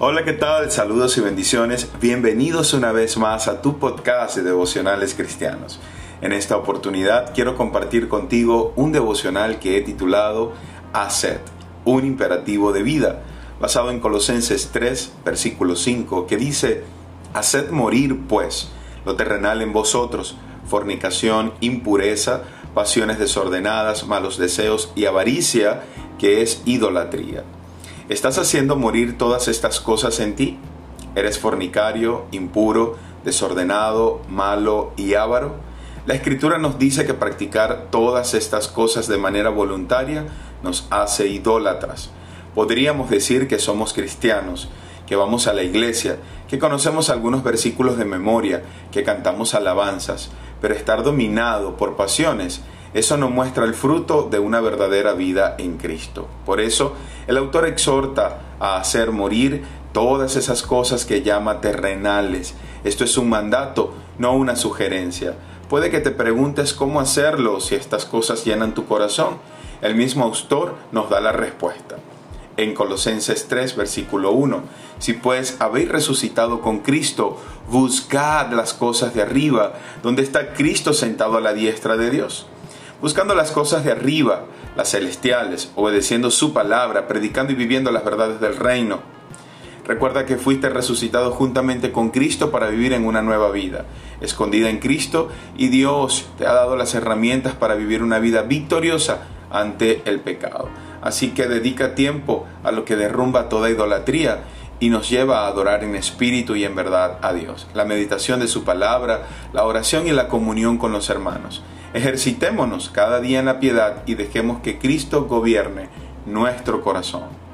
Hola, ¿qué tal? Saludos y bendiciones. Bienvenidos una vez más a tu podcast de devocionales cristianos. En esta oportunidad quiero compartir contigo un devocional que he titulado Haced, un imperativo de vida, basado en Colosenses 3, versículo 5, que dice, Haced morir, pues, lo terrenal en vosotros, fornicación, impureza, pasiones desordenadas, malos deseos y avaricia, que es idolatría. ¿Estás haciendo morir todas estas cosas en ti? ¿Eres fornicario, impuro, desordenado, malo y avaro? La escritura nos dice que practicar todas estas cosas de manera voluntaria nos hace idólatras. Podríamos decir que somos cristianos, que vamos a la iglesia, que conocemos algunos versículos de memoria, que cantamos alabanzas, pero estar dominado por pasiones, eso no muestra el fruto de una verdadera vida en Cristo. Por eso, el autor exhorta a hacer morir todas esas cosas que llama terrenales. Esto es un mandato, no una sugerencia. Puede que te preguntes cómo hacerlo si estas cosas llenan tu corazón. El mismo autor nos da la respuesta. En Colosenses 3, versículo 1, si pues habéis resucitado con Cristo, buscad las cosas de arriba, donde está Cristo sentado a la diestra de Dios. Buscando las cosas de arriba, las celestiales, obedeciendo su palabra, predicando y viviendo las verdades del reino. Recuerda que fuiste resucitado juntamente con Cristo para vivir en una nueva vida, escondida en Cristo, y Dios te ha dado las herramientas para vivir una vida victoriosa ante el pecado. Así que dedica tiempo a lo que derrumba toda idolatría y nos lleva a adorar en espíritu y en verdad a Dios. La meditación de su palabra, la oración y la comunión con los hermanos. Ejercitémonos cada día en la piedad y dejemos que Cristo gobierne nuestro corazón.